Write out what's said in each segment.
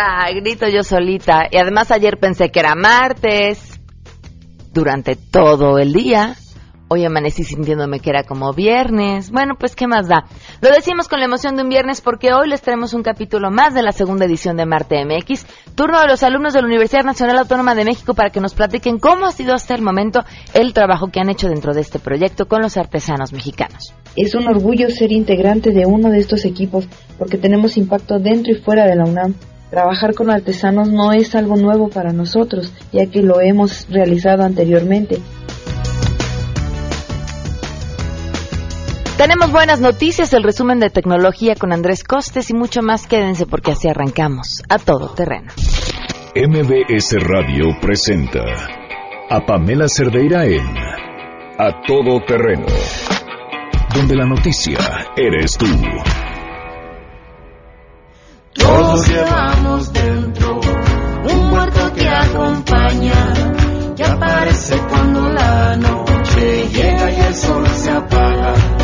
pasa? Grito yo solita. Y además ayer pensé que era martes. Durante todo el día. Hoy amanecí sintiéndome que era como viernes. Bueno, pues qué más da. Lo decimos con la emoción de un viernes porque hoy les traemos un capítulo más de la segunda edición de Marte MX. Turno de los alumnos de la Universidad Nacional Autónoma de México para que nos platiquen cómo ha sido hasta el momento el trabajo que han hecho dentro de este proyecto con los artesanos mexicanos. Es un orgullo ser integrante de uno de estos equipos porque tenemos impacto dentro y fuera de la UNAM. Trabajar con artesanos no es algo nuevo para nosotros, ya que lo hemos realizado anteriormente. Tenemos buenas noticias, el resumen de tecnología con Andrés Costes y mucho más. Quédense porque así arrancamos a todo terreno. MBS Radio presenta a Pamela Cerdeira en A Todo Terreno, donde la noticia eres tú. Todos llevamos dentro un muerto que acompaña, que aparece cuando la noche llega y el sol se apaga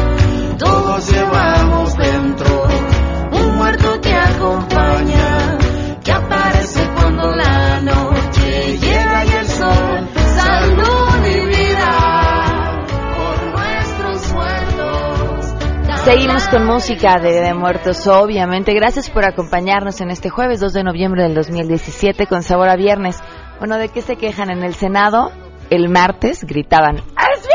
Seguimos con música de, de Muertos, obviamente. Gracias por acompañarnos en este jueves 2 de noviembre del 2017 con sabor a viernes. Bueno, ¿de qué se quejan en el Senado? El martes gritaban, ¡Es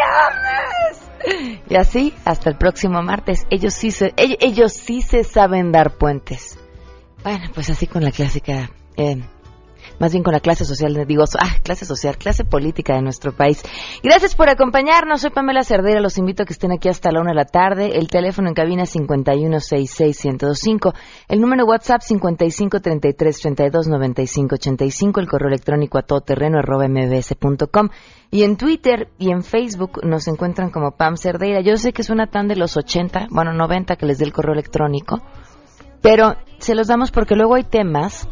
viernes! Y así hasta el próximo martes. Ellos sí se, ellos, ellos sí se saben dar puentes. Bueno, pues así con la clásica, eh, más bien con la clase social, digo, ah, clase social, clase política de nuestro país. Gracias por acompañarnos. Soy Pamela Cerdera. Los invito a que estén aquí hasta la una de la tarde. El teléfono en cabina es 5166125. El número WhatsApp 5533329585. El correo electrónico a todoterreno arroba mbs.com. Y en Twitter y en Facebook nos encuentran como Pam Cerdeira. Yo sé que suena tan de los 80, bueno, 90 que les dé el correo electrónico, pero se los damos porque luego hay temas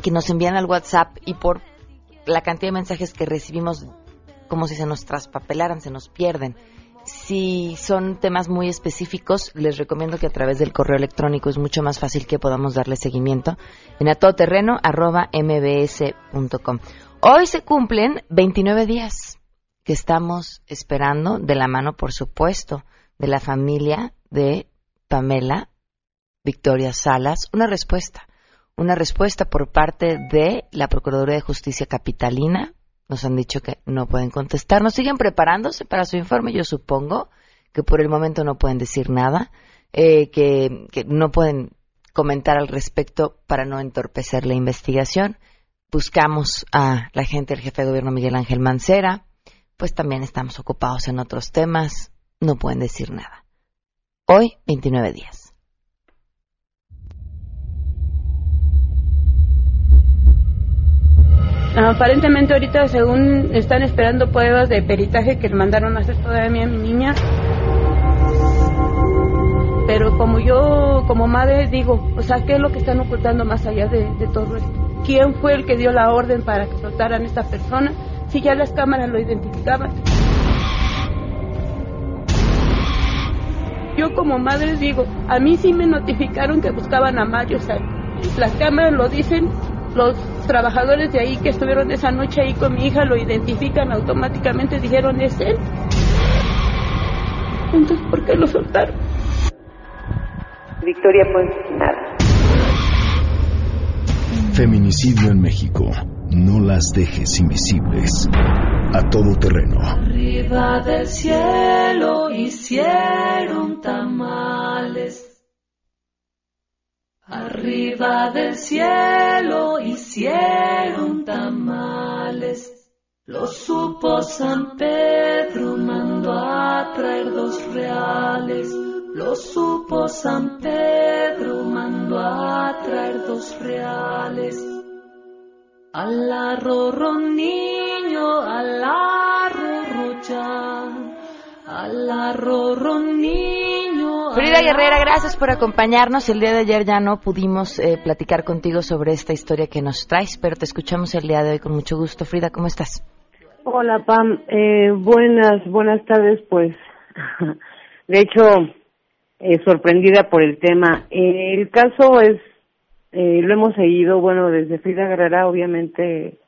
que nos envían al WhatsApp y por la cantidad de mensajes que recibimos, como si se nos traspapelaran, se nos pierden. Si son temas muy específicos, les recomiendo que a través del correo electrónico es mucho más fácil que podamos darle seguimiento en atodoterreno.mbs.com. Hoy se cumplen 29 días que estamos esperando, de la mano, por supuesto, de la familia de Pamela Victoria Salas, una respuesta. Una respuesta por parte de la Procuraduría de Justicia Capitalina. Nos han dicho que no pueden contestar. siguen preparándose para su informe, yo supongo que por el momento no pueden decir nada, eh, que, que no pueden comentar al respecto para no entorpecer la investigación buscamos a la gente del jefe de gobierno Miguel Ángel Mancera, pues también estamos ocupados en otros temas, no pueden decir nada. Hoy, 29 días. Aparentemente ahorita según están esperando pruebas de peritaje que mandaron a hacer todavía a mi niña. Pero como yo, como madre, digo, o sea, ¿qué es lo que están ocultando más allá de, todo esto? quién fue el que dio la orden para que soltaran a esta persona, si ya las cámaras lo identificaban. Yo como madre digo, a mí sí me notificaron que buscaban a Mario, o las cámaras lo dicen, los trabajadores de ahí que estuvieron esa noche ahí con mi hija lo identifican automáticamente, dijeron es él. Entonces, ¿por qué lo soltaron? Victoria Ponce nada. Feminicidio en México. No las dejes invisibles. A todo terreno. Arriba del cielo hicieron tamales. Arriba del cielo hicieron tamales. Lo supo San Pedro, mandó a traer dos reales. Lo supo San Pedro, mandó a traer dos reales. Al arrorro niño, al arrorro ya, al arrorro niño. Frida Guerrera, gracias por acompañarnos. El día de ayer ya no pudimos eh, platicar contigo sobre esta historia que nos traes, pero te escuchamos el día de hoy con mucho gusto. Frida, ¿cómo estás? Hola, Pam. Eh, buenas, buenas tardes, pues. De hecho, eh, sorprendida por el tema. el caso es eh, lo hemos seguido, bueno, desde Frida Guerrera, obviamente,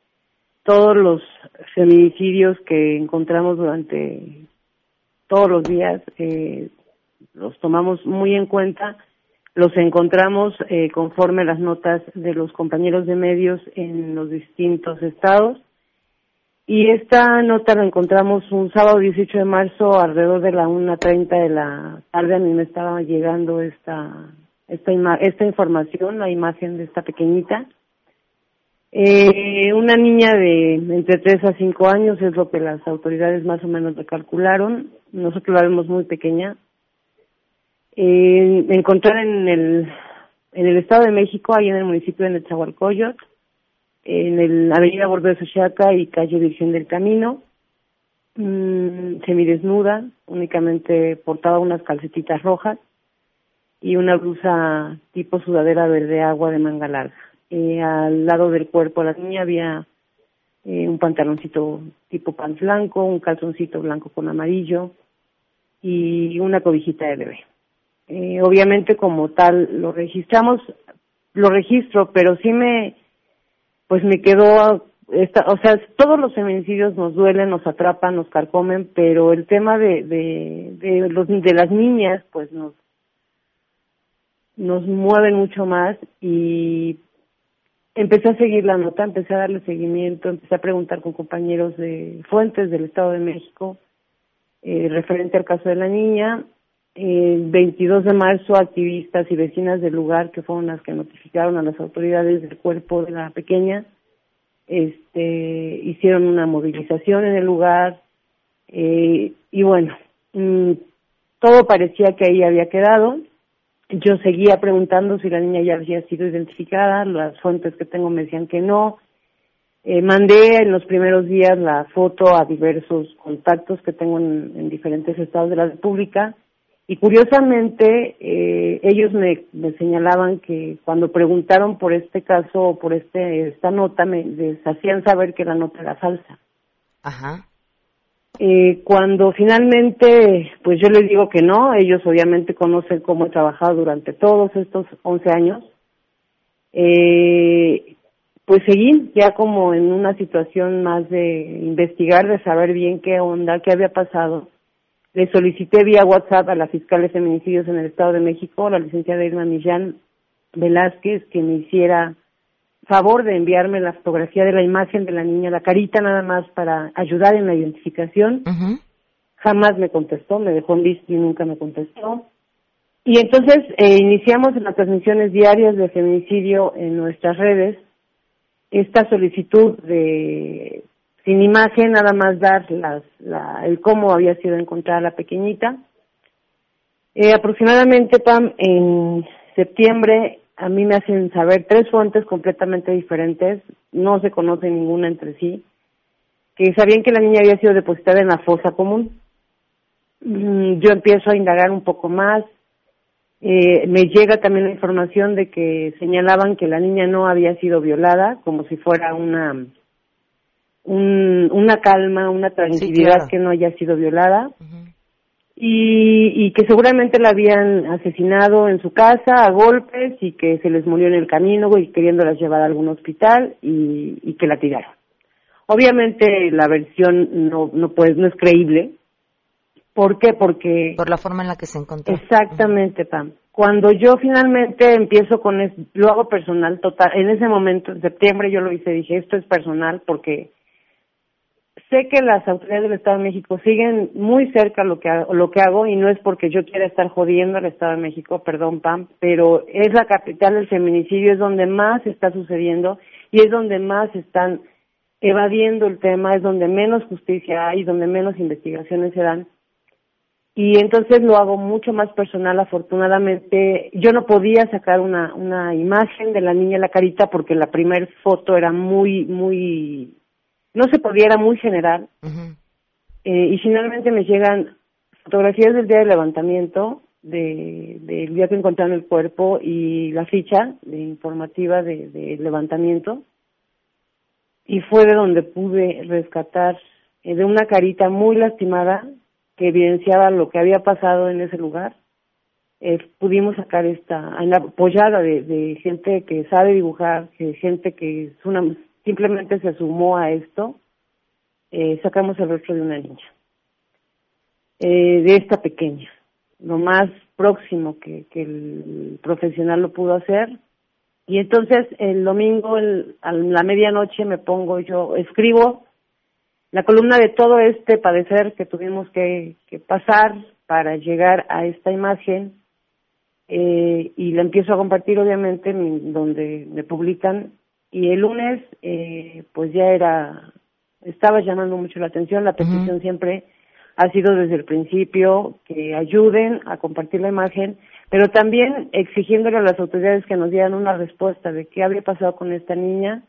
todos los feminicidios que encontramos durante todos los días, eh, los tomamos muy en cuenta, los encontramos eh, conforme las notas de los compañeros de medios en los distintos estados. Y esta nota la encontramos un sábado 18 de marzo alrededor de la 1.30 de la tarde. A mí me estaba llegando esta, esta, esta información, la imagen de esta pequeñita. Eh, una niña de entre 3 a 5 años es lo que las autoridades más o menos le calcularon. Nosotros la vemos muy pequeña, eh, encontrar en el, en el Estado de México, ahí en el municipio de Nezahualcóyotl, en el Avenida Bordeo de y calle Virgen del Camino, mmm, semidesnuda, únicamente portaba unas calcetitas rojas y una blusa tipo sudadera verde agua de manga larga. Eh, al lado del cuerpo de la niña había eh, un pantaloncito tipo pan blanco, un calzoncito blanco con amarillo y una cobijita de bebé. Eh, obviamente como tal lo registramos, lo registro, pero sí me, pues me quedó, esta, o sea, todos los feminicidios nos duelen, nos atrapan, nos carcomen, pero el tema de, de, de, de las niñas, pues nos, nos mueven mucho más y empecé a seguir la nota, empecé a darle seguimiento, empecé a preguntar con compañeros de fuentes del Estado de México eh, referente al caso de la niña el 22 de marzo, activistas y vecinas del lugar, que fueron las que notificaron a las autoridades del cuerpo de la pequeña, este, hicieron una movilización en el lugar eh, y bueno, mm, todo parecía que ahí había quedado. Yo seguía preguntando si la niña ya había sido identificada, las fuentes que tengo me decían que no. Eh, mandé en los primeros días la foto a diversos contactos que tengo en diferentes estados de la República y curiosamente, eh, ellos me, señalaban que cuando preguntaron por este caso o por este esta nota, me les hacían saber que la nota era falsa. Ajá. Eh, cuando finalmente, pues yo les digo que no, ellos obviamente conocen cómo he trabajado durante todos estos 11 años. Eh, pues seguí ya como en una situación más de investigar, de saber bien qué onda, qué había pasado le solicité vía WhatsApp a la fiscal de feminicidios en el Estado de México, la licenciada Irma Millán Velázquez, que me hiciera favor de enviarme la fotografía de la imagen de la niña, la carita nada más para ayudar en la identificación. Jamás me contestó, me dejó en listo y nunca me contestó. Y entonces eh, iniciamos en las transmisiones diarias de feminicidio en nuestras redes esta solicitud de sin imagen, nada más dar las, la, el cómo había sido encontrada la pequeñita. Eh, aproximadamente, Pam, en septiembre a mí me hacen saber tres fuentes completamente diferentes, no se conocen ninguna entre sí, que sabían que la niña había sido depositada en la fosa común. Mm, yo empiezo a indagar un poco más, eh, me llega también la información de que señalaban que la niña no había sido violada, como si fuera una un, una calma, una tranquilidad que no haya sido violada y, y que seguramente la habían asesinado en su casa a golpes y que se les murió en el camino y queriéndolas llevar a algún hospital y, y que la tiraron. Obviamente la versión no, no, pues, no es creíble. ¿Por qué? Porque... Por la forma en la que se encontró. Exactamente, Pam. Cuando yo finalmente empiezo con, es, lo hago personal total, en ese momento, en septiembre yo lo hice, dije, esto es personal porque sé que las autoridades del Estado de México siguen muy cerca lo que lo que hago y no es porque yo quiera estar jodiendo al Estado de México, perdón Pam, pero es la capital del feminicidio, es donde más está sucediendo y es donde más están evadiendo el tema, es donde menos justicia hay, donde menos investigaciones se dan. Y entonces lo hago mucho más personal, afortunadamente. Yo no podía sacar una, una imagen de la niña en la carita porque la primera foto era muy, muy no se podía, era muy general. eh, y finalmente me llegan fotografías del día del levantamiento, del de, día que encontraron el cuerpo y la ficha de informativa del de levantamiento. Y fue de donde pude rescatar eh, de una carita muy lastimada que evidenciaba lo que había pasado en ese lugar. eh, pudimos sacar esta apoyada de, de gente que sabe dibujar, de gente que es una, simplemente se sumó a esto, eh, sacamos el rostro de una niña, eh, de esta pequeña, lo más próximo que, que el profesional lo pudo hacer. Y entonces el domingo a la medianoche me pongo yo, escribo la columna de todo este padecer que tuvimos que, que pasar para llegar a esta imagen eh, y la empiezo a compartir obviamente donde me publican y el lunes eh, pues ya era estaba llamando mucho la atención la petición siempre ha sido desde el principio que ayuden a compartir la imagen pero también exigiéndole a las autoridades que nos dieran una respuesta de qué había pasado con esta niña.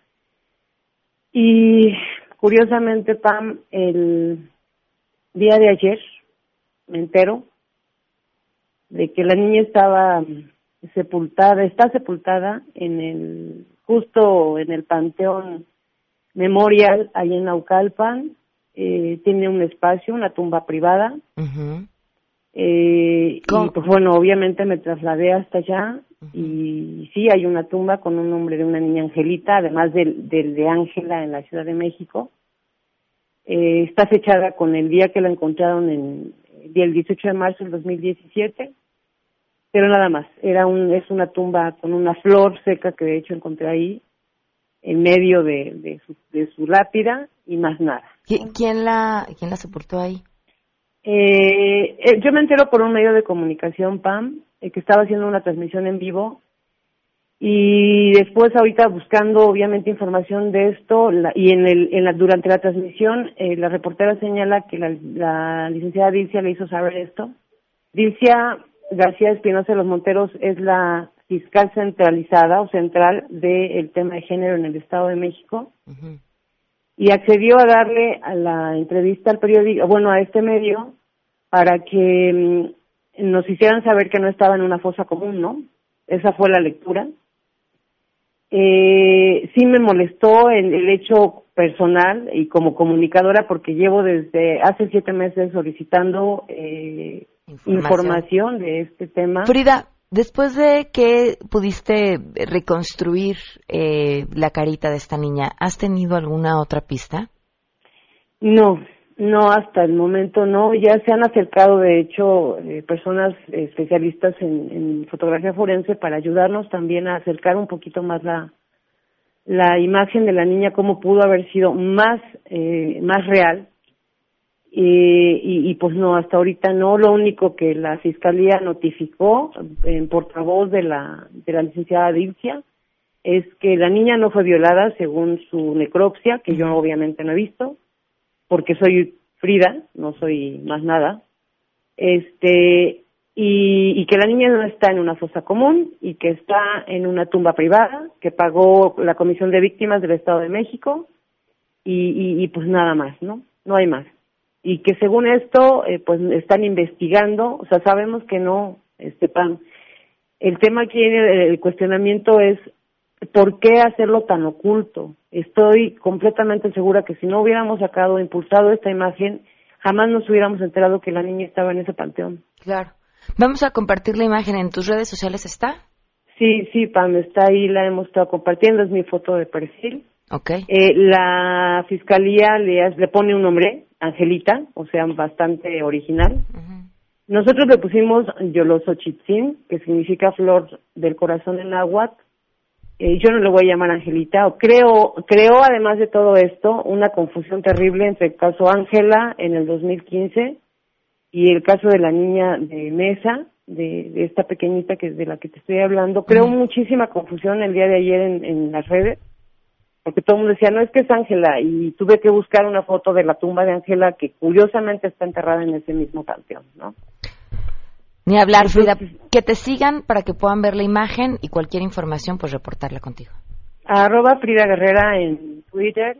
Y curiosamente Pam el día de ayer me entero de que la niña estaba sepultada, está sepultada en el, justo en el Panteón Memorial, ahí en Naucalpan, eh, tiene un espacio, una tumba privada. eh, y pues bueno, obviamente me trasladé hasta allá y sí, hay una tumba con un nombre de una niña Angelita, además del, del de Ángela en la Ciudad de México. Eh, está fechada con el día que la encontraron en el día 18 de marzo del 2017 pero nada más. Era un, es una tumba con una flor seca que de hecho encontré ahí en medio de, de, su, de su lápida y más nada. ¿Quién la, quién la sepultó ahí? Eh, eh, yo me entero por un medio de comunicación, Pam, eh, que estaba haciendo una transmisión en vivo y después ahorita buscando obviamente información de esto la, y en el en la, durante la transmisión eh, la reportera señala que la, la licenciada Dilcia le hizo saber esto. Dilcia García Espinosa de los Monteros es la fiscal centralizada o central del tema de género en el Estado de México y accedió a darle a la entrevista al periódico, bueno, a este medio para que mm, nos hicieran saber que no estaba en una fosa común, ¿no? Esa fue la lectura. Eh, sí me molestó el, el hecho personal y como comunicadora porque llevo desde hace siete meses solicitando eh, información. de este tema. Frida, después de que pudiste reconstruir eh, la carita de esta niña, ¿has tenido alguna otra pista? No, no, hasta el momento no. Ya se han acercado, de hecho, eh, personas especialistas en, en, fotografía forense para ayudarnos también a acercar un poquito más la, la imagen de la niña, cómo pudo haber sido más, eh, más real eh, y, y, pues no, hasta ahorita no. Lo único que la fiscalía notificó en portavoz de la, de la licenciada Dilcia es que la niña no fue violada según su necropsia, que yo obviamente no he visto, porque soy Frida, no soy más nada. Este, y, y que la niña no está en una fosa común y que está en una tumba privada que pagó la Comisión de Víctimas del Estado de México y, y, y pues nada más, ¿no? No hay más y que según esto eh, pues están investigando, o sea, sabemos que no, este pan. El tema aquí, el cuestionamiento es ¿por qué hacerlo tan oculto? Estoy completamente segura que si no hubiéramos sacado, impulsado esta imagen, jamás nos hubiéramos enterado que la niña estaba en ese panteón. Claro. Vamos a compartir la imagen en tus redes sociales, ¿está? Sí, sí, Pam, está ahí, la hemos estado compartiendo, es mi foto de perfil. Okay. Eh, la fiscalía le, le pone un nombre, Angelita, o sea, bastante original. Nosotros le pusimos Yolosochitzin, que significa flor del corazón en náhuatl. Eh, yo no le voy a llamar Angelita. O creo, creo, además de todo esto, una confusión terrible entre el caso Ángela en el 2015 y el caso de la niña de Mesa, de, de esta pequeñita que es de la que te estoy hablando. Creo muchísima confusión el día de ayer en, en las redes porque todo el mundo decía, no es que es Ángela, y tuve que buscar una foto de la tumba de Ángela que curiosamente está enterrada en ese mismo panteón, ¿no? Ni hablar, Frida, que te sigan para que puedan ver la imagen y cualquier información, pues reportarla contigo. Arroba Frida Guerrera en Twitter,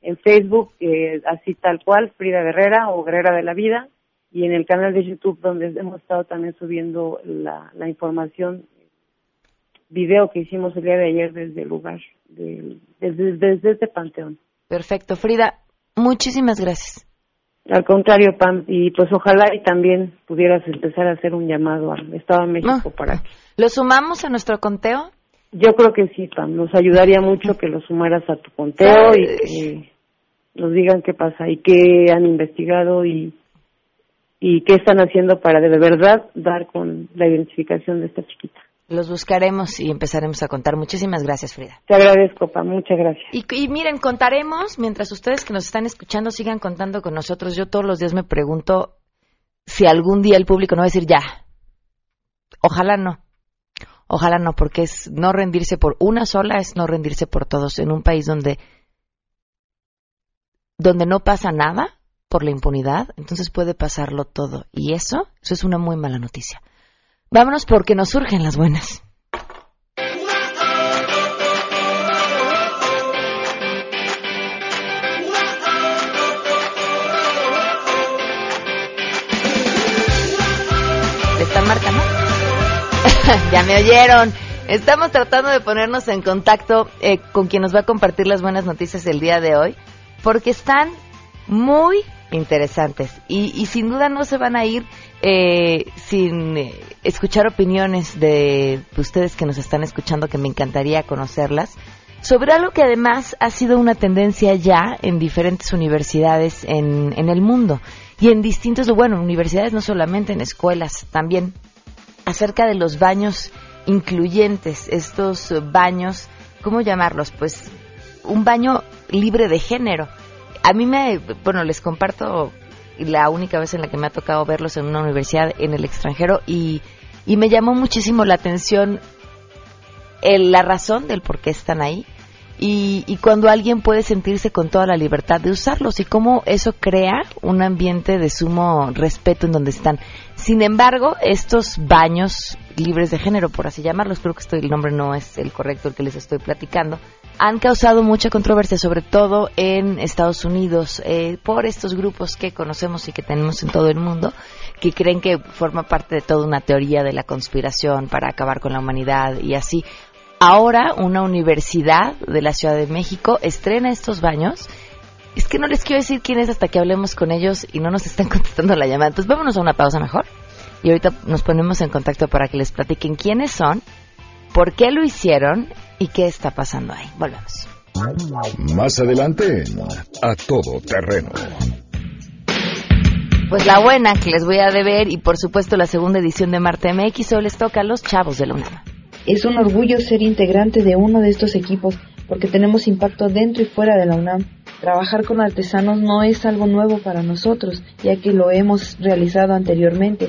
en Facebook, eh, así tal cual, Frida Guerrera o Guerrera de la Vida, y en el canal de YouTube donde hemos estado también subiendo la, la información video que hicimos el día de ayer desde el lugar, de, desde, desde este panteón. Perfecto, Frida, muchísimas gracias. Al contrario, Pam, y pues ojalá y también pudieras empezar a hacer un llamado al Estado de México Ah. para ¿Lo sumamos a nuestro conteo? Yo creo que sí, Pam, nos ayudaría mucho que lo sumaras a tu conteo y que nos digan qué pasa y qué han investigado y y qué están haciendo para de verdad dar con la identificación de esta chiquita. Los buscaremos y empezaremos a contar. Muchísimas gracias, Frida. Te agradezco, Pam, muchas gracias. Y, y miren, contaremos, mientras ustedes que nos están escuchando sigan contando con nosotros. Yo todos los días me pregunto si algún día el público no va a decir ya. Ojalá no. Ojalá no, porque es no rendirse por una sola, es no rendirse por todos en un país donde donde no pasa nada por la impunidad, entonces puede pasarlo todo. Y eso, eso es una muy mala noticia. Vámonos porque nos surgen las buenas. ¿Te están marcando? ya me oyeron. Estamos tratando de ponernos en contacto eh, con quien nos va a compartir las buenas noticias el día de hoy, porque están muy interesantes y, y sin duda no se van a ir eh, sin eh, escuchar opiniones de ustedes que nos están escuchando, que me encantaría conocerlas, sobre algo que además ha sido una tendencia ya en diferentes universidades en, en el mundo y en distintos, bueno, universidades no solamente, en escuelas también, acerca de los baños incluyentes, estos baños, ¿cómo llamarlos? Pues un baño libre de género. A mí me, bueno, les comparto la única vez en la que me ha tocado verlos en una universidad en el extranjero y, y me llamó muchísimo la atención el- la razón del por qué están ahí y, y cuando alguien puede sentirse con toda la libertad de usarlos y cómo eso crea un ambiente de sumo respeto en donde están. Sin embargo, estos baños libres de género, por así llamarlos, creo que estoy, el nombre no es el correcto el que les estoy platicando, han causado mucha controversia, sobre todo en Estados Unidos, eh, por estos grupos que conocemos y que tenemos en todo el mundo, que creen que forma parte de toda una teoría de la conspiración para acabar con la humanidad y así. Ahora una universidad de la Ciudad de México estrena estos baños. Es que no les quiero decir quién es hasta que hablemos con ellos y no nos están contestando la llamada. Entonces vámonos a una pausa mejor. Y ahorita nos ponemos en contacto para que les platiquen quiénes son, por qué lo hicieron y qué está pasando ahí. Volvemos. Más adelante en A Todo Terreno. Pues la buena que les voy a deber y por supuesto la segunda edición de Marte MX hoy les toca a los chavos de la UNAM. Es un orgullo ser integrante de uno de estos equipos porque tenemos impacto dentro y fuera de la UNAM. Trabajar con artesanos no es algo nuevo para nosotros, ya que lo hemos realizado anteriormente.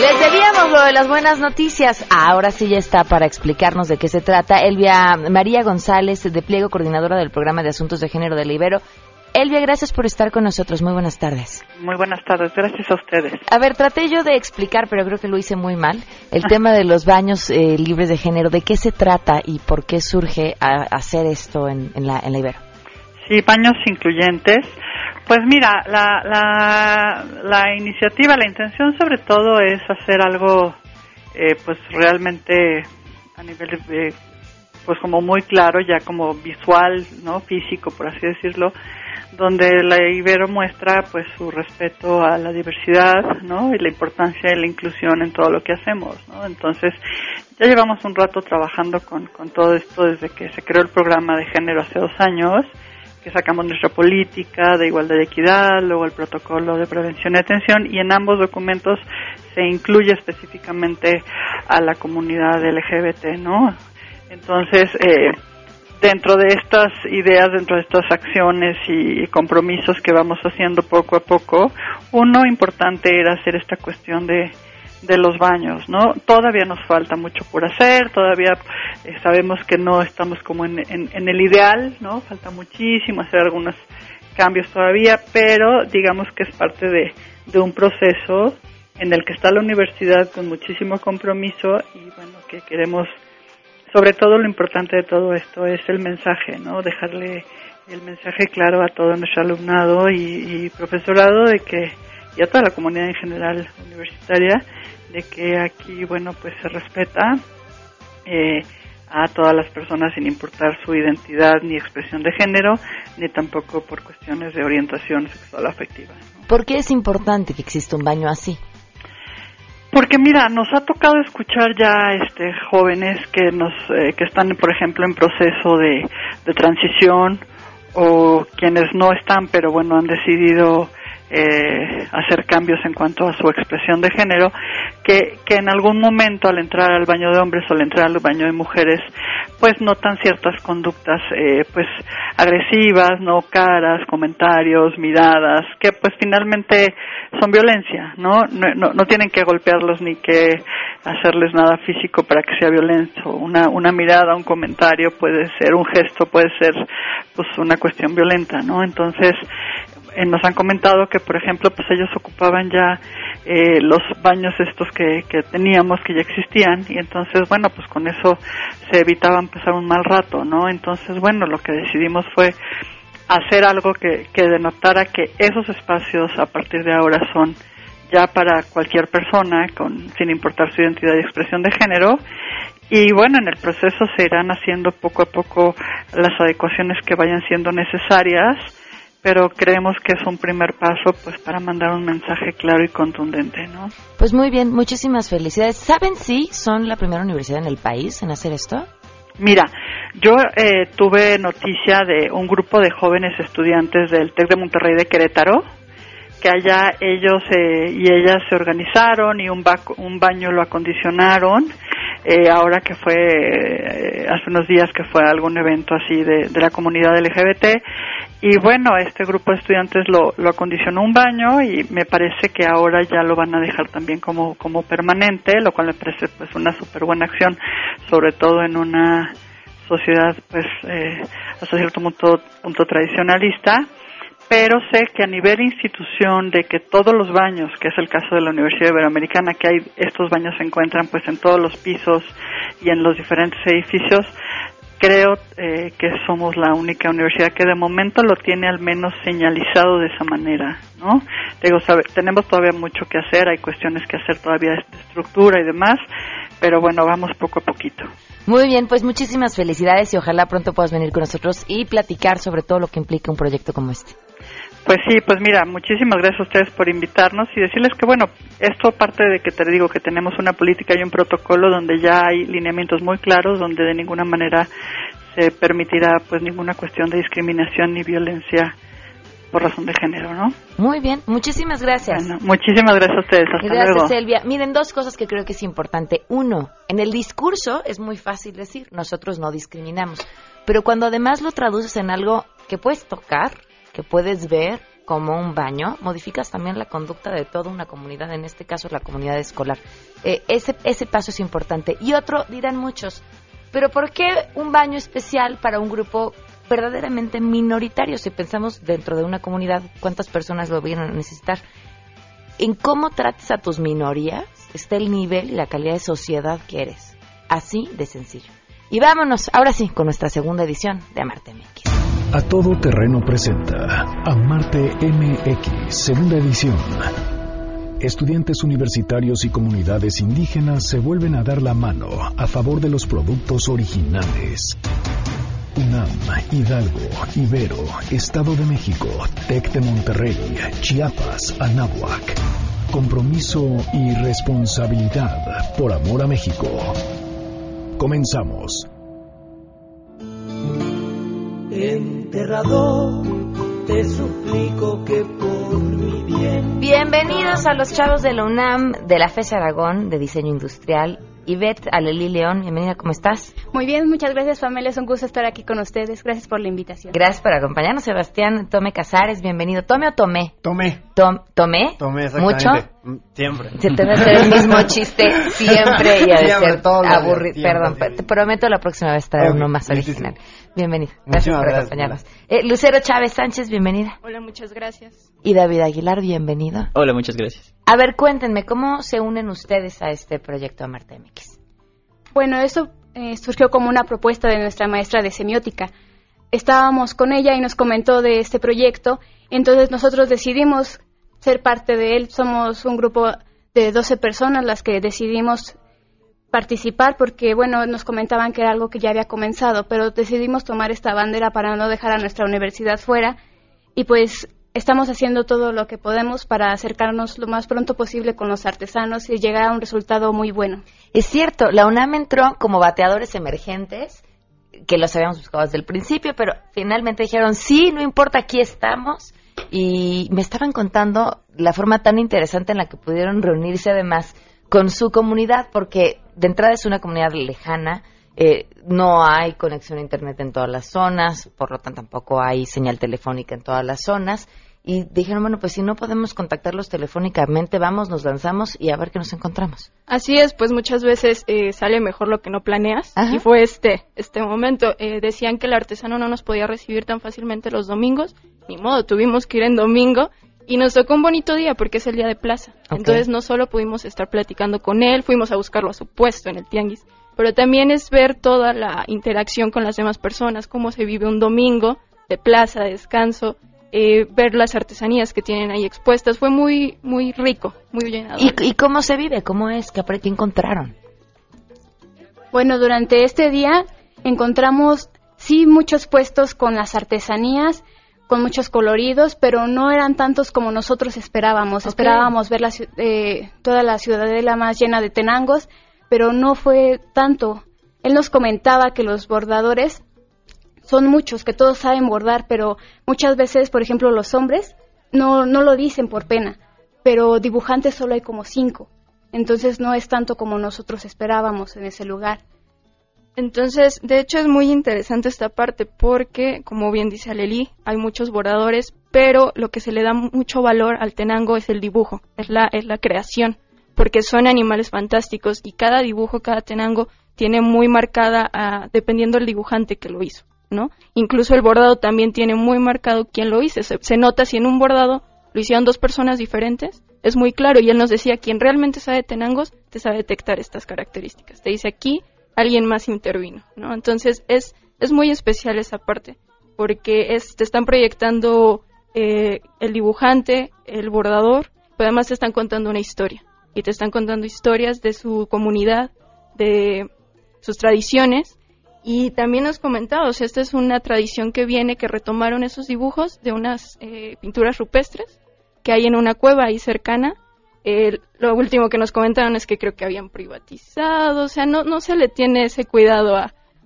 Les debíamos lo de las buenas noticias. Ahora sí ya está para explicarnos de qué se trata. Elvia María González, de Pliego, coordinadora del programa de Asuntos de Género de Libero. Elvia, gracias por estar con nosotros. Muy buenas tardes. Muy buenas tardes, gracias a ustedes. A ver, traté yo de explicar, pero creo que lo hice muy mal, el tema de los baños eh, libres de género. ¿De qué se trata y por qué surge a- hacer esto en, en la, en la Ibero? Sí, baños incluyentes. Pues mira, la, la, la iniciativa, la intención sobre todo es hacer algo eh, pues realmente a nivel de, pues como muy claro, ya como visual, ¿no? Físico, por así decirlo, donde la Ibero muestra pues su respeto a la diversidad, ¿no? Y la importancia de la inclusión en todo lo que hacemos, ¿no? Entonces, ya llevamos un rato trabajando con, con todo esto desde que se creó el programa de género hace dos años, que sacamos nuestra política de igualdad y equidad, luego el protocolo de prevención y atención, y en ambos documentos se incluye específicamente a la comunidad LGBT, ¿no? Entonces, eh, dentro de estas ideas, dentro de estas acciones y compromisos que vamos haciendo poco a poco, uno importante era hacer esta cuestión de, de los baños, ¿no? Todavía nos falta mucho por hacer, todavía eh, sabemos que no estamos como en, en, el ideal, ¿no? Falta muchísimo hacer algunos cambios todavía, pero digamos que es parte de, de un proceso en el que está la universidad con muchísimo compromiso y bueno, que queremos, sobre todo lo importante de todo esto es el mensaje, ¿no? Dejarle el mensaje claro a todo nuestro alumnado y, y profesorado de que, y a toda la comunidad en general universitaria, de que aquí, bueno, pues se respeta eh, a todas las personas sin importar su identidad ni expresión de género, ni tampoco por cuestiones de orientación sexual afectiva. ¿Por qué es importante que exista un baño así? Porque mira, nos ha tocado escuchar ya este jóvenes que nos eh, que están, por ejemplo, en proceso de, de transición o quienes no están, pero bueno, han decidido eh, hacer cambios en cuanto a su expresión de género, que, que en algún momento al entrar al baño de hombres o al entrar al baño de mujeres, pues notan ciertas conductas eh, pues agresivas, no caras, comentarios, miradas, que pues finalmente son violencia, ¿no? No, no, no tienen que golpearlos ni que hacerles nada físico para que sea violento. Una, una mirada, un comentario puede ser, un gesto puede ser pues una cuestión violenta, ¿no? Entonces, eh, nos han comentado que, por ejemplo, pues ellos ocupaban ya eh, los baños estos que, que teníamos, que ya existían, y entonces, bueno, pues con eso se evitaban pasar un mal rato, ¿no? Entonces, bueno, lo que decidimos fue hacer algo que, que denotara que esos espacios a partir de ahora son ya para cualquier persona, con, sin importar su identidad y expresión de género, y bueno, en el proceso se irán haciendo poco a poco las adecuaciones que vayan siendo necesarias, pero creemos que es un primer paso pues para mandar un mensaje claro y contundente, ¿no? Pues muy bien, muchísimas felicidades. ¿Saben si son la primera universidad en el país en hacer esto? Mira, yo eh, tuve noticia de un grupo de jóvenes estudiantes del TEC de Monterrey de Querétaro, que allá ellos eh, y ellas se organizaron y un, ba un baño lo acondicionaron. Eh, ahora que fue, eh, hace unos días que fue algún evento así de, de, la comunidad LGBT. Y bueno, este grupo de estudiantes lo, acondicionó un baño y me parece que ahora ya lo van a dejar también como, como permanente, lo cual me parece pues una súper buena acción, sobre todo en una sociedad pues eh, hasta cierto punto, punto tradicionalista. Pero sé que a nivel institución de que todos los baños, que es el caso de la Universidad Iberoamericana, que hay estos baños se encuentran pues en todos los pisos y en los diferentes edificios, creo eh, que somos la única universidad que de momento lo tiene al menos señalizado de esa manera, ¿no? Digo, sabe, tenemos todavía mucho que hacer, hay cuestiones que hacer todavía de estructura y demás, pero bueno, vamos poco a poquito. Muy bien, pues muchísimas felicidades y ojalá pronto puedas venir con nosotros y platicar sobre todo lo que implica un proyecto como este. Pues sí, pues mira, muchísimas gracias a ustedes por invitarnos y decirles que, bueno, esto parte de que te digo que tenemos una política y un protocolo donde ya hay lineamientos muy claros, donde de ninguna manera se permitirá pues ninguna cuestión de discriminación ni violencia por razón de género, ¿no? Muy bien, muchísimas gracias. Bueno, muchísimas gracias a ustedes. Hasta gracias, luego. Miren, dos cosas que creo que es importante. Uno, en el discurso es muy fácil decir, nosotros no discriminamos, pero cuando además lo traduces en algo que puedes tocar, que puedes ver como un baño, modificas también la conducta de toda una comunidad, en este caso la comunidad escolar. Eh, ese, ese paso es importante. Y otro, dirán muchos, pero ¿por qué un baño especial para un grupo verdaderamente minoritario? Si pensamos dentro de una comunidad, ¿cuántas personas lo vienen a necesitar? En cómo trates a tus minorías está el nivel y la calidad de sociedad que eres. Así de sencillo. Y vámonos, ahora sí, con nuestra segunda edición de Amarte MX. A todo terreno presenta Amarte MX, segunda edición. Estudiantes universitarios y comunidades indígenas se vuelven a dar la mano a favor de los productos originales. UNAM, Hidalgo, Ibero, Estado de México, TEC de Monterrey, Chiapas, Anáhuac. Compromiso y responsabilidad por amor a México. Comenzamos. Enterrador, te suplico que por mi bien. Bienvenidos a los chavos de la UNAM de la FES Aragón de Diseño Industrial. Ivette Aleli León, bienvenida, ¿cómo estás? Muy bien, muchas gracias Pamela, es un gusto estar aquí con ustedes. Gracias por la invitación. Gracias por acompañarnos, Sebastián Tome Casares, bienvenido. ¿Tome o Tomé? Tomé. Tomé, tomé mucho. Mm, siempre. Se te va a hacer el mismo chiste siempre y a decir aburrido. Perdón, te prometo la próxima vez traer uno más original. Bienvenida. Gracias por acompañarnos. Eh, Lucero Chávez Sánchez, bienvenida. Hola, muchas gracias. Y David Aguilar, bienvenido. Hola, muchas gracias. A ver, cuéntenme, ¿cómo se unen ustedes a este proyecto Amarte MX? Bueno, eso eh, surgió como una propuesta de nuestra maestra de semiótica. Estábamos con ella y nos comentó de este proyecto, entonces nosotros decidimos ser parte de él. Somos un grupo de 12 personas las que decidimos participar porque, bueno, nos comentaban que era algo que ya había comenzado, pero decidimos tomar esta bandera para no dejar a nuestra universidad fuera y pues estamos haciendo todo lo que podemos para acercarnos lo más pronto posible con los artesanos y llegar a un resultado muy bueno. Es cierto, la UNAM entró como bateadores emergentes, que los habíamos buscado desde el principio, pero finalmente dijeron, sí, no importa, aquí estamos. Y me estaban contando la forma tan interesante en la que pudieron reunirse además con su comunidad, porque de entrada es una comunidad lejana, eh, no hay conexión a Internet en todas las zonas, por lo tanto tampoco hay señal telefónica en todas las zonas. Y dijeron, bueno, pues si no podemos contactarlos telefónicamente, vamos, nos lanzamos y a ver qué nos encontramos. Así es, pues muchas veces eh, sale mejor lo que no planeas. Y fue este, este momento. Eh, decían que el artesano no nos podía recibir tan fácilmente los domingos. Ni modo, tuvimos que ir en domingo y nos tocó un bonito día porque es el día de plaza. Entonces no solo pudimos estar platicando con él, fuimos a buscarlo a su puesto en el tianguis, pero también es ver toda la interacción con las demás personas, cómo se vive un domingo de plaza, de descanso, eh, ver las artesanías que tienen ahí expuestas. Fue muy, muy rico, muy llenado. ¿Y, cómo se vive? ¿Cómo es? ¿Qué, ¿Qué encontraron? Bueno, durante este día encontramos sí muchos puestos con las artesanías, con muchos coloridos, pero no eran tantos como nosotros esperábamos. Esperábamos ver la, eh, toda la ciudadela más llena de tenangos, pero no fue tanto. Él nos comentaba que los bordadores son muchos, que todos saben bordar, pero muchas veces, por ejemplo, los hombres no, no lo dicen por pena, pero dibujantes solo hay como cinco. Entonces no es tanto como nosotros esperábamos en ese lugar. Entonces, de hecho es muy interesante esta parte porque, como bien dice Aleli, hay muchos bordadores, pero lo que se le da mucho valor al tenango es el dibujo, es la, es la creación porque son animales fantásticos y cada dibujo, cada tenango tiene muy marcada, dependiendo del dibujante que lo hizo, ¿no? Incluso el bordado también tiene muy marcado quién lo hizo. Se, nota si en un bordado lo hicieron dos personas diferentes, es muy claro. Y él nos decía, quien realmente sabe tenangos, te sabe detectar estas características. Te dice aquí, alguien más intervino, ¿no? Entonces es, es muy especial esa parte, porque es, te están proyectando eh, el dibujante, el bordador, pero además te están contando una historia y te están contando historias de su comunidad, de sus tradiciones. Y también nos comentado, o esta es una tradición que viene, que retomaron esos dibujos de unas eh, pinturas rupestres que hay en una cueva ahí cercana. lo último que nos comentaron es que creo que habían privatizado, o sea, no, no se le tiene ese cuidado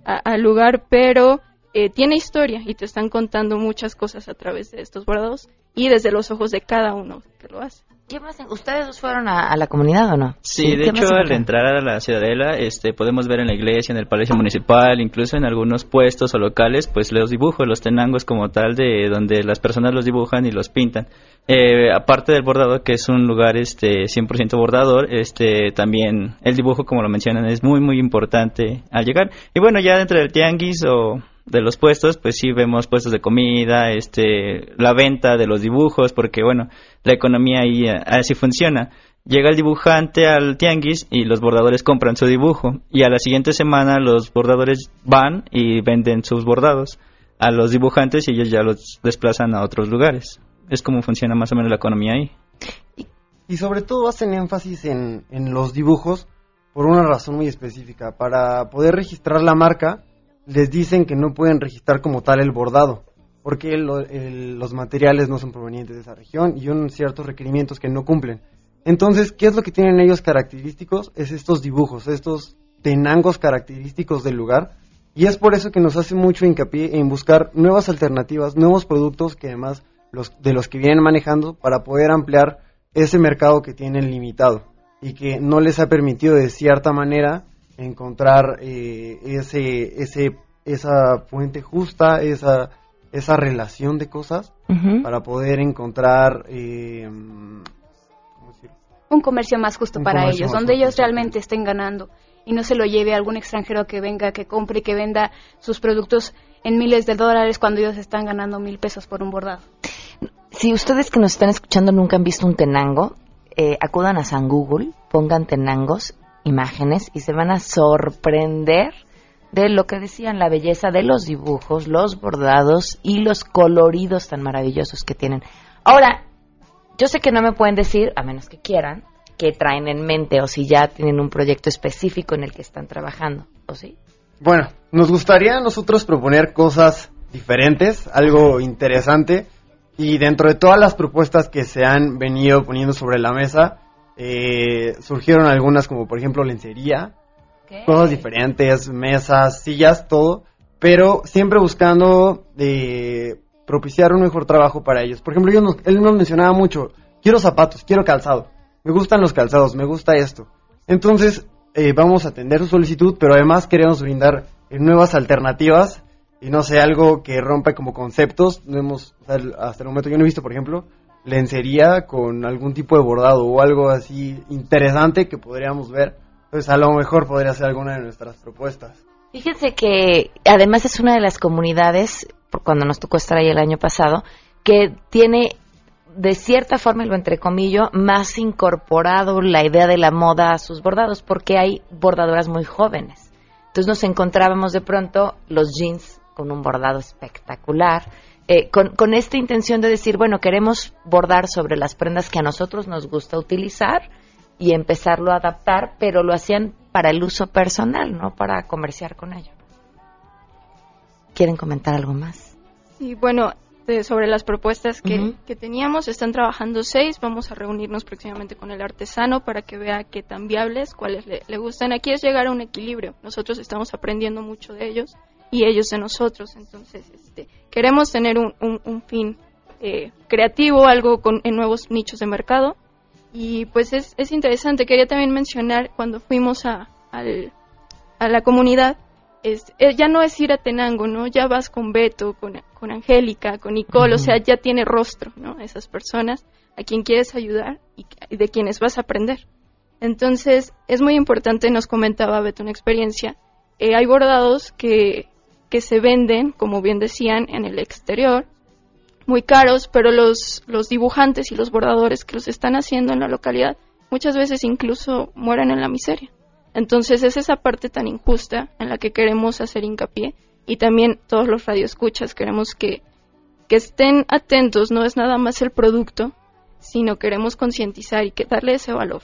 al lugar, pero eh, tiene historia y te están contando muchas cosas a través de estos bordados y desde los ojos de cada uno que lo hace. ¿Qué más? ¿Ustedes dos fueron a, la comunidad o no? Sí, de hecho al entrar a la ciudadela este, podemos ver en la iglesia, en el palacio municipal, incluso en algunos puestos o locales, pues los dibujos, los tenangos como tal, de donde las personas los dibujan y los pintan. Eh, aparte del bordado, que es un lugar este 100% bordador, este también el dibujo, como lo mencionan, es muy, muy importante al llegar. Y bueno, ya dentro del tianguis o de los puestos, pues sí vemos puestos de comida, este, la venta de los dibujos, porque bueno, la economía ahí eh, así funciona. Llega el dibujante al tianguis y los bordadores compran su dibujo y a la siguiente semana los bordadores van y venden sus bordados a los dibujantes y ellos ya los desplazan a otros lugares. Es como funciona más o menos la economía ahí. Y sobre todo hacen énfasis en, en los dibujos por una razón muy específica. Para poder registrar la marca, les dicen que no pueden registrar como tal el bordado, porque los materiales no son provenientes de esa región y hay ciertos requerimientos que no cumplen. Entonces, ¿qué es lo que tienen ellos característicos? Es estos dibujos, estos tenangos característicos del lugar. Y es por eso que nos hace mucho hincapié en buscar nuevas alternativas, nuevos productos que además los, de los que vienen manejando para poder ampliar ese mercado que tienen limitado y que no les ha permitido de cierta manera encontrar eh, ese, ese, esa fuente justa, esa, esa relación de cosas para poder encontrar eh, un comercio más justo Un para ellos, donde justo, ellos realmente estén ganando y no se lo lleve a algún extranjero que venga, que compre y que venda sus productos en miles de dólares cuando ellos están ganando mil pesos por un bordado. Si ustedes que nos están escuchando nunca han visto un tenango, eh, acudan a San Google, pongan tenangos, imágenes y se van a sorprender de lo que decían, la belleza de los dibujos, los bordados y los coloridos tan maravillosos que tienen. Ahora, yo sé que no me pueden decir, a menos que quieran, que traen en mente o si ya tienen un proyecto específico en el que están trabajando, ¿o sí? Bueno, nos gustaría a nosotros proponer cosas diferentes, algo interesante, y dentro de todas las propuestas que se han venido poniendo sobre la mesa, eh, surgieron algunas como por ejemplo lencería, cosas diferentes, mesas, sillas, todo, pero siempre buscando eh, propiciar un mejor trabajo para ellos. Por ejemplo, yo nos- él nos mencionaba mucho, quiero zapatos, quiero calzado, me gustan los calzados, me gusta esto. Entonces, eh, vamos a atender su solicitud, pero además queremos brindar eh, nuevas alternativas y no sé, algo que rompa como conceptos. No hemos, hasta el momento yo no he visto, por ejemplo, lencería con algún tipo de bordado o algo así interesante que podríamos ver. Entonces, a lo mejor podría ser alguna de nuestras propuestas. Fíjense que además es una de las comunidades, cuando nos tocó estar ahí el año pasado, que tiene de cierta forma, lo entrecomillo, más incorporado la idea de la moda a sus bordados, porque hay bordadoras muy jóvenes. Entonces nos encontrábamos de pronto los jeans con un bordado espectacular, eh, con, con esta intención de decir, bueno, queremos bordar sobre las prendas que a nosotros nos gusta utilizar y empezarlo a adaptar, pero lo hacían para el uso personal, no para comerciar con ello. ¿Quieren comentar algo más? Y bueno, de- sobre las propuestas que, que teníamos, están trabajando seis, vamos a reunirnos próximamente con el artesano para que vea qué tan viables, cuáles le, le gustan. Aquí es llegar a un equilibrio, nosotros estamos aprendiendo mucho de ellos y ellos de nosotros, entonces este, queremos tener un, un- un fin eh, creativo, algo con, en nuevos nichos de mercado. Y pues es, es interesante, quería también mencionar cuando fuimos a, al- a la comunidad, es, eh, ya no es ir a Tenango, ¿no? Ya vas con Beto, con, con Angélica, con Nicole, o sea, ya tiene rostro, ¿no? Esas personas a quien quieres ayudar y, y de quienes vas a aprender. Entonces, es muy importante, nos comentaba Beto una experiencia, eh, hay bordados que, que se venden, como bien decían, en el exterior, muy caros, pero los, los dibujantes y los bordadores que los están haciendo en la localidad muchas veces incluso mueren en la miseria. Entonces es esa parte tan injusta en la que queremos hacer hincapié y también todos los radioescuchas queremos que, que estén atentos, no es nada más el producto, sino queremos concientizar y que darle ese valor.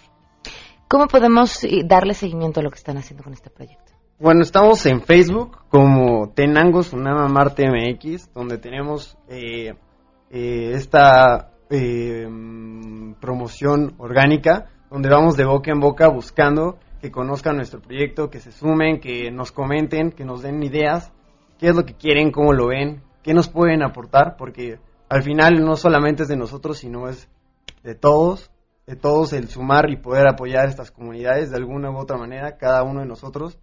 ¿Cómo podemos eh, darle seguimiento a lo que están haciendo con este proyecto? Bueno, estamos en Facebook como Tenangos Unama Marte MX, donde tenemos eh, eh, esta eh, promoción orgánica, donde vamos de boca en boca buscando que conozcan nuestro proyecto, que se sumen, que nos comenten, que nos den ideas, qué es lo que quieren, cómo lo ven, qué nos pueden aportar, porque al final no solamente es de nosotros, sino es de todos, de todos el sumar y poder apoyar estas comunidades de alguna u otra manera, cada uno de nosotros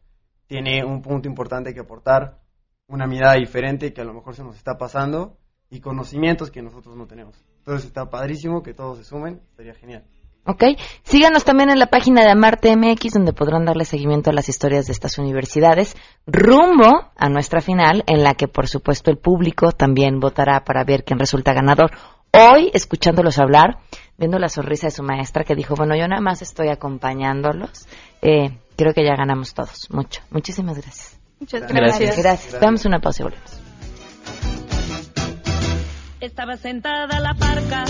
tiene un punto importante que aportar, una mirada diferente que a lo mejor se nos está pasando y conocimientos que nosotros no tenemos. Entonces está padrísimo que todos se sumen, sería genial. ¿Ok? Síganos también en la página de Amarte MX, donde podrán darle seguimiento a las historias de estas universidades, rumbo a nuestra final, en la que, por supuesto, el público también votará para ver quién resulta ganador. Hoy, escuchándolos hablar, viendo la sonrisa de su maestra, que dijo, bueno, yo nada más estoy acompañándolos, eh, creo que ya ganamos todos, mucho. Muchísimas gracias. Muchas Gracias. gracias. Gracias. Damos una pausa y volvemos. Estaba sentada la parca,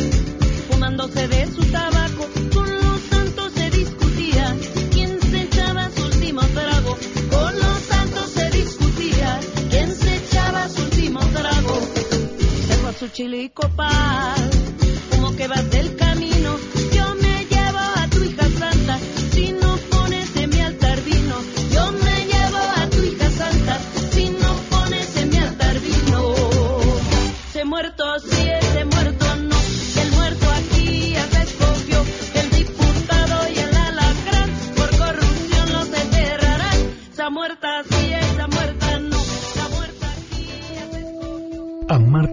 fumándose de su tabaco. Con los santos se discutía quién se echaba su último trago. Con los santos se discutía quién se echaba su último trago. Dejó a su chilico pal, como que vas del camino.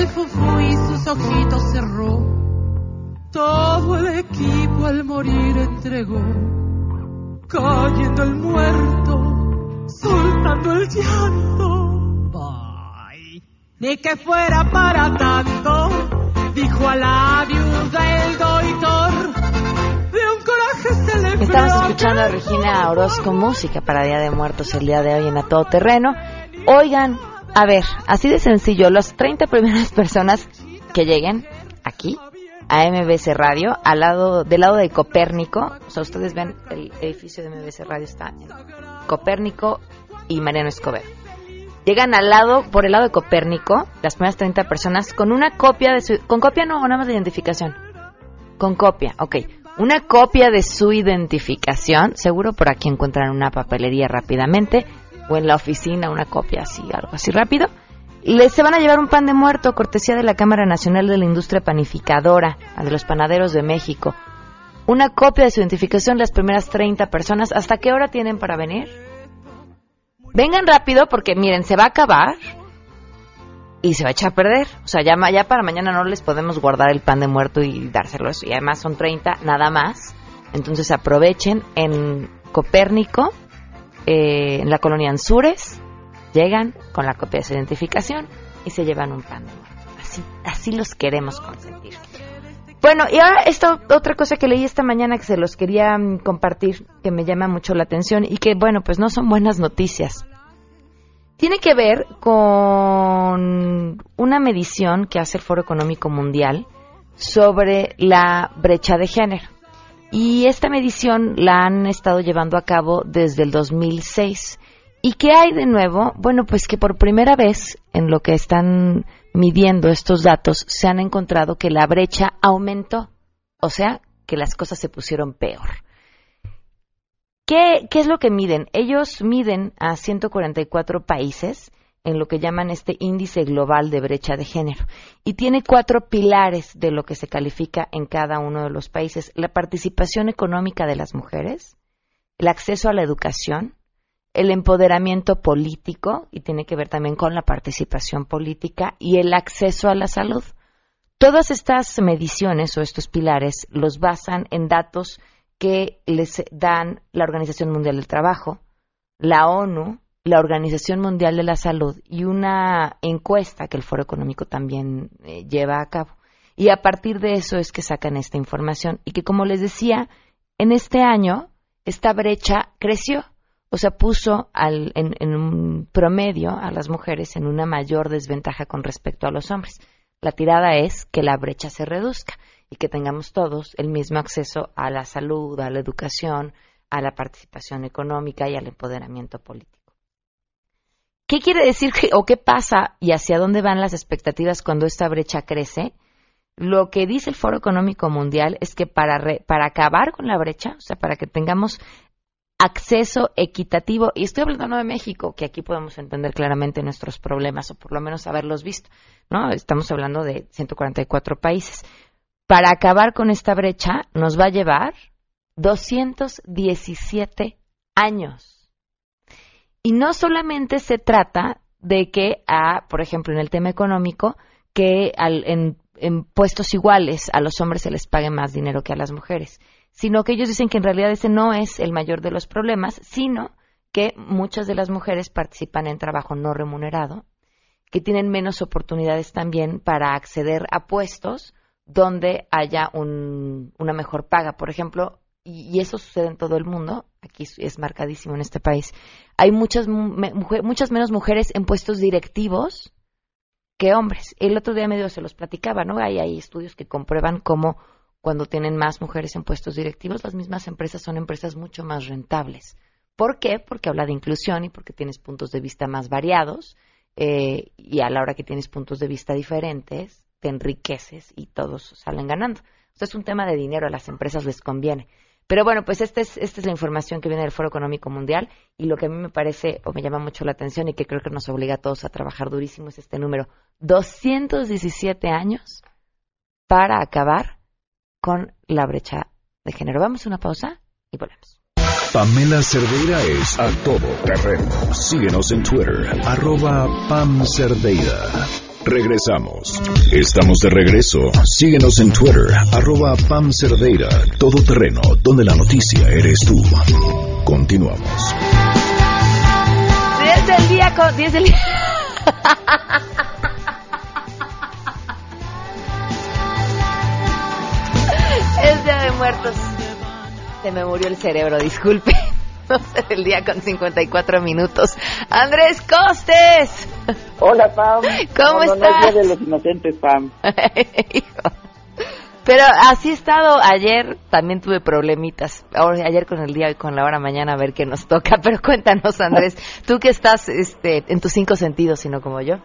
El fufú y sus ojitos cerró. Todo el equipo al morir entregó. Cayendo el muerto, soltando el llanto. Bye. Ni que fuera para tanto, dijo a la viuda el doitor. De un coraje se le Estamos escuchando a Regina Orozco Música para Día de Muertos el día de hoy en A Todo Terreno. Oigan, a ver, así de sencillo, las 30 primeras personas que lleguen aquí a MBC Radio, al lado, del lado de Copérnico, o sea, ustedes ven el edificio de MBC Radio está en Copérnico y Mariano Escobedo. Llegan al lado, por el lado de Copérnico, las primeras 30 personas con una copia de su, con copia no, nada más de identificación. Con copia, ok. Una copia de su identificación, seguro por aquí encuentran una papelería rápidamente, o en la oficina una copia así, algo así rápido. Les se van a llevar un pan de muerto, cortesía de la Cámara Nacional de la Industria Panificadora, de los panaderos de México. Una copia de su identificación, las primeras 30 personas. ¿Hasta qué hora tienen para venir? Vengan rápido porque miren, se va a acabar y se va a echar a perder. O sea, ya, ya para mañana no les podemos guardar el pan de muerto y dárselos. Y además son 30 nada más. Entonces aprovechen en Copérnico, eh, en la colonia Anzures, llegan con la copia de su identificación y se llevan un pan de. Así, así los queremos consentir. Bueno, y ahora esto, otra cosa que leí esta mañana que se los quería mm, compartir, que me llama mucho la atención y que, bueno, pues no son buenas noticias. Tiene que ver con una medición que hace el Foro Económico Mundial sobre la brecha de género. Y esta medición la han estado llevando a cabo desde el 2006. ¿Y qué hay de nuevo? Bueno, pues que por primera vez en lo que están midiendo estos datos se han encontrado que la brecha aumentó. O sea, que las cosas se pusieron peor. ¿Qué, qué es lo que miden? Ellos miden a 144 países en lo que llaman este índice global de brecha de género. Y tiene cuatro pilares de lo que se califica en cada uno de los países. La participación económica de las mujeres, el acceso a la educación, el empoderamiento político, y tiene que ver también con la participación política, y el acceso a la salud. Todas estas mediciones o estos pilares los basan en datos que les dan la Organización Mundial del Trabajo, la ONU, la Organización Mundial de la Salud y una encuesta que el Foro Económico también eh, lleva a cabo. Y a partir de eso es que sacan esta información y que, como les decía, en este año esta brecha creció, o sea, puso al, en, en un promedio a las mujeres en una mayor desventaja con respecto a los hombres. La tirada es que la brecha se reduzca y que tengamos todos el mismo acceso a la salud, a la educación, a la participación económica y al empoderamiento político. ¿Qué quiere decir que, o qué pasa y hacia dónde van las expectativas cuando esta brecha crece? Lo que dice el Foro Económico Mundial es que para, re- para acabar con la brecha, o sea, para que tengamos acceso equitativo, y estoy hablando no de México, que aquí podemos entender claramente nuestros problemas, o por lo menos haberlos visto, ¿no? Estamos hablando de 144 países. Para acabar con esta brecha nos va a llevar 217 años. Y no solamente se trata de que, a, por ejemplo, en el tema económico, que al- en, en puestos iguales a los hombres se les pague más dinero que a las mujeres, sino que ellos dicen que en realidad ese no es el mayor de los problemas, sino que muchas de las mujeres participan en trabajo no remunerado, que tienen menos oportunidades también para acceder a puestos donde haya un- una mejor paga. Por ejemplo, y, y eso sucede en todo el mundo, aquí es marcadísimo en este país, hay muchas, muchas menos mujeres en puestos directivos que hombres. El otro día medio se los platicaba, ¿no? Hay, hay estudios que comprueban cómo cuando tienen más mujeres en puestos directivos, las mismas empresas son empresas mucho más rentables, ¿Por qué? Porque habla de inclusión y porque tienes puntos de vista más variados eh, y a la hora que tienes puntos de vista diferentes, te enriqueces y todos salen ganando. Esto es un tema de dinero, a las empresas les conviene. Pero bueno, pues esta es, esta es la información que viene del Foro Económico Mundial y lo que a mí me parece o me llama mucho la atención y que creo que nos obliga a todos a trabajar durísimo es este número. 217 años para acabar con la brecha de género. Vamos a una pausa y volvemos. Pamela Cerdeira es a todo terreno. Síguenos en Twitter, arroba Pam Cerdeira. Regresamos. Estamos de regreso. Síguenos en Twitter, arroba Pam Cerdeira, todo terreno, donde la noticia eres tú. Continuamos. 10 del día con 10 del día. es Día de Muertos. Se me murió el cerebro, disculpe. 12 del día con 54 minutos. Andrés Costes. Hola, Pam. ¿Cómo No, no, no estás? es Día de los inocentes, Pam. Pero así he estado ayer, también tuve problemitas. Ahora, ayer con el día y con la hora mañana a ver qué nos toca. Pero cuéntanos, Andrés, tú que estás este, en tus cinco sentidos, sino como yo.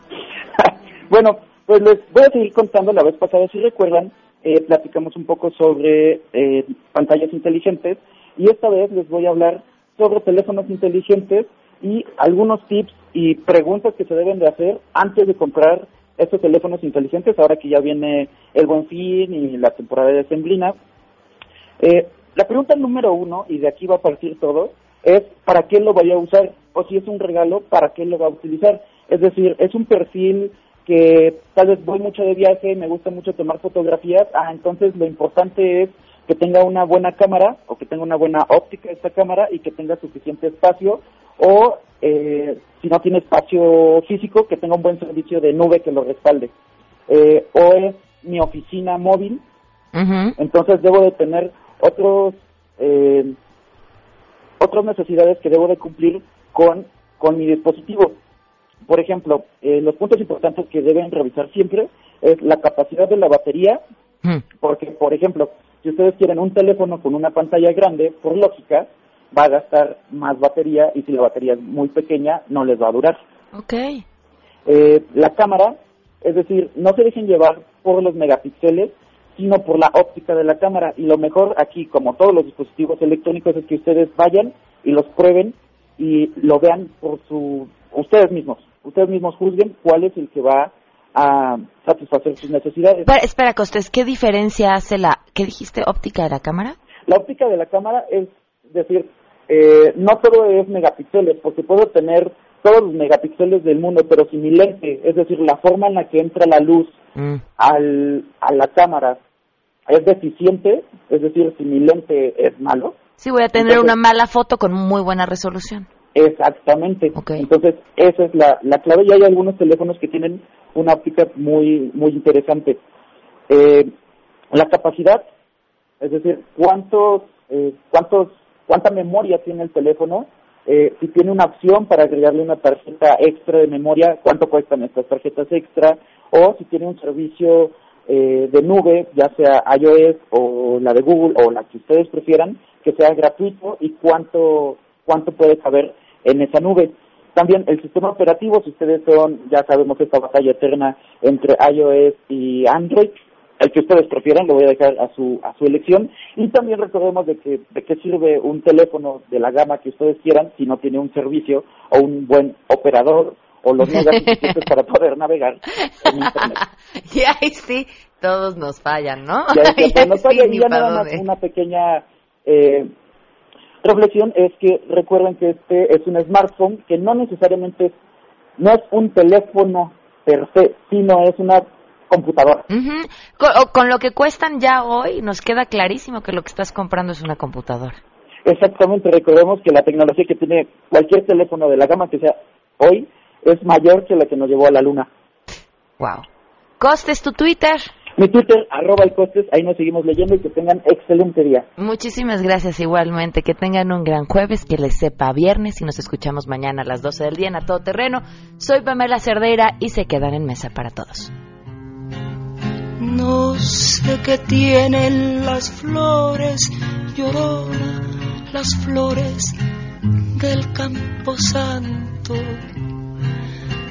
Bueno, pues les voy a seguir contando. La vez pasada, si recuerdan, eh, platicamos un poco sobre eh, pantallas inteligentes y esta vez les voy a hablar sobre teléfonos inteligentes y algunos tips y preguntas que se deben de hacer antes de comprar estos teléfonos inteligentes, ahora que ya viene el buen fin y la temporada de sembrina. Eh, la pregunta número uno, y de aquí va a partir todo, es ¿para qué lo vaya a usar? O si es un regalo, ¿para qué lo va a utilizar? Es decir, es un perfil que tal vez voy mucho de viaje, me gusta mucho tomar fotografías, ah, entonces lo importante es que tenga una buena cámara o que tenga una buena óptica esta cámara y que tenga suficiente espacio o eh, si no tiene espacio físico que tenga un buen servicio de nube que lo respalde. Eh, o es mi oficina móvil. Entonces debo de tener otros eh, otras necesidades que debo de cumplir con con mi dispositivo. Por ejemplo eh, los puntos importantes que deben revisar siempre es la capacidad de la batería porque por ejemplo si ustedes quieren un teléfono con una pantalla grande por lógica va a gastar más batería y si la batería es muy pequeña no les va a durar Ok. eh, la cámara, es decir, no se dejen llevar por los megapíxeles, sino por la óptica de la cámara. Y lo mejor aquí, como todos los dispositivos electrónicos, es que ustedes vayan y los prueben y lo vean por su, ustedes mismos. Ustedes mismos juzguen cuál es el que va a satisfacer sus necesidades. Espera, espera, Costes, ¿qué diferencia hace la, qué dijiste, óptica de la cámara? La óptica de la cámara es decir, eh, no todo es megapíxeles, porque puedo tener todos los megapíxeles del mundo, pero si mi lente, es decir, la forma en la que entra la luz al, a la cámara es deficiente, es decir, si mi lente es malo, Sí, voy a tener Entonces- una mala foto con muy buena resolución. Exactamente. Entonces, esa es la, la clave. Y hay algunos teléfonos que tienen una óptica muy, muy interesante. Eh, la capacidad, es decir, cuántos, eh, cuántos, cuánta memoria tiene el teléfono, eh, si tiene una opción para agregarle una tarjeta extra de memoria, cuánto cuestan estas tarjetas extra, o si tiene un servicio eh, de nube, ya sea iOS o la de Google o la que ustedes prefieran, que sea gratuito y cuánto, cuánto puede caber en esa nube. También el sistema operativo, si ustedes son, ya sabemos esta batalla eterna entre iOS y Android, el que ustedes prefieran, lo voy a dejar a su a su elección. Y también recordemos de que de qué sirve un teléfono de la gama que ustedes quieran si no tiene un servicio o un buen operador o los megas suficientes para poder navegar en internet. Y ahí sí, todos nos fallan, ¿no? Ya es que Ya nos sí, falla. ni Y ya nada más una pequeña eh, reflexión es que recuerden que este es un smartphone que no necesariamente es, no es un teléfono per se, sino es una computadora. Con, o- con lo que cuestan ya hoy, nos queda clarísimo que lo que estás comprando es una computadora. Exactamente, recordemos que la tecnología que tiene cualquier teléfono de la gama que sea hoy es mayor que la que nos llevó a la luna. Wow. Costes, tu Twitter. Mi Twitter, arroba el costes, ahí nos seguimos leyendo y que tengan excelente día. Muchísimas gracias igualmente. Que tengan un gran jueves, que les sepa viernes y nos escuchamos mañana a las 12 del día en A Todo Terreno. Soy Pamela Cerdeira y se quedan en mesa para todos. No sé qué tienen las flores, llorona, las flores del campo santo.